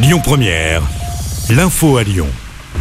Lyon Première, l'info à Lyon.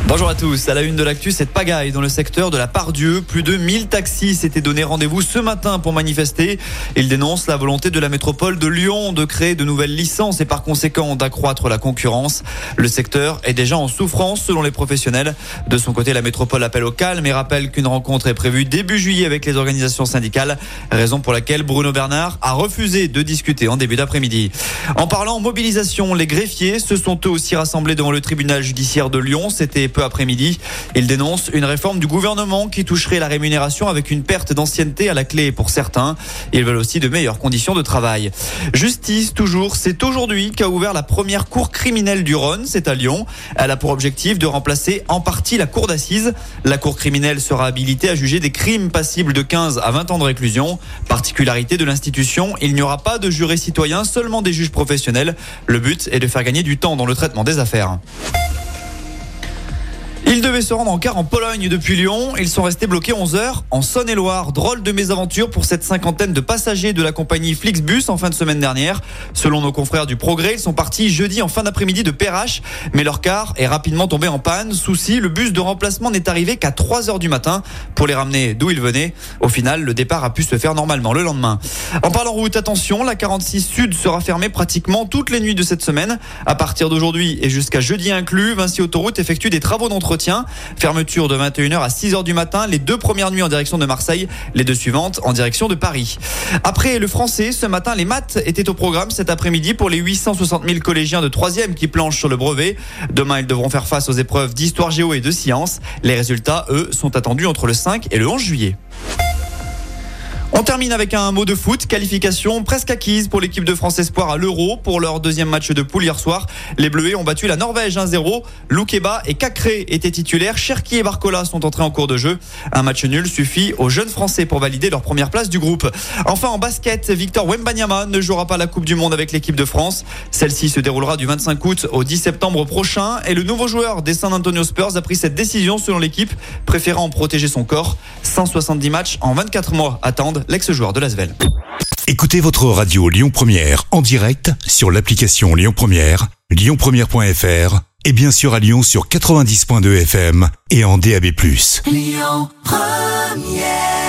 Bonjour à tous. À la une de l'actu, cette pagaille dans le secteur de la Pardieu. Plus de 1000 taxis s'étaient donné rendez-vous ce matin pour manifester. Ils dénoncent la volonté de la métropole de Lyon de créer de nouvelles licences et par conséquent d'accroître la concurrence. Le secteur est déjà en souffrance selon les professionnels. De son côté, la métropole appelle au calme et rappelle qu'une rencontre est prévue début juillet avec les organisations syndicales. Raison pour laquelle Bruno Bernard a refusé de discuter en début d'après-midi. En parlant mobilisation, les greffiers se sont eux aussi rassemblés devant le tribunal judiciaire de Lyon. C'était peu après-midi. Ils dénoncent une réforme du gouvernement qui toucherait la rémunération avec une perte d'ancienneté à la clé pour certains. Ils veulent aussi de meilleures conditions de travail. Justice, toujours, c'est aujourd'hui qu'a ouvert la première cour criminelle du Rhône, c'est à Lyon. Elle a pour objectif de remplacer en partie la cour d'assises. La cour criminelle sera habilitée à juger des crimes passibles de 15 à 20 ans de réclusion. Particularité de l'institution, il n'y aura pas de jurés citoyens, seulement des juges professionnels. Le but est de faire gagner du temps dans le traitement des affaires. Ils devaient se rendre en car en Pologne depuis Lyon. Ils sont restés bloqués 11 heures en Saône-et-Loire. Drôle de mésaventure pour cette cinquantaine de passagers de la compagnie Flixbus en fin de semaine dernière. Selon nos confrères du Progrès, ils sont partis jeudi en fin d'après-midi de Perrache, mais leur car est rapidement tombé en panne. Souci, le bus de remplacement n'est arrivé qu'à 3 heures du matin pour les ramener d'où ils venaient. Au final, le départ a pu se faire normalement le lendemain. En parlant route, attention, la 46 Sud sera fermée pratiquement toutes les nuits de cette semaine. À partir d'aujourd'hui et jusqu'à jeudi inclus, Vinci Autoroute effectue des travaux d'entretien Fermeture de 21h à 6h du matin, les deux premières nuits en direction de Marseille, les deux suivantes en direction de Paris. Après le français, ce matin, les maths étaient au programme cet après-midi pour les 860 000 collégiens de 3e qui planchent sur le brevet. Demain, ils devront faire face aux épreuves d'histoire géo et de sciences. Les résultats, eux, sont attendus entre le 5 et le 11 juillet. On termine avec un mot de foot. Qualification presque acquise pour l'équipe de France Espoir à l'Euro pour leur deuxième match de poule hier soir. Les Bleus ont battu la Norvège 1-0. Loukeba et Cacré étaient titulaires. Cherki et Barcola sont entrés en cours de jeu. Un match nul suffit aux jeunes Français pour valider leur première place du groupe. Enfin en basket, Victor Wembanyama ne jouera pas la Coupe du Monde avec l'équipe de France. Celle-ci se déroulera du 25 août au 10 septembre prochain et le nouveau joueur des San Antonio Spurs a pris cette décision selon l'équipe, préférant protéger son corps. 170 matchs en 24 mois attendent l'ex-joueur de l'Asvel. Écoutez votre radio Lyon Première en direct sur l'application Lyon Première, lyonpremière.fr et bien sûr à Lyon sur 90.2 FM et en DAB+. Lyon Première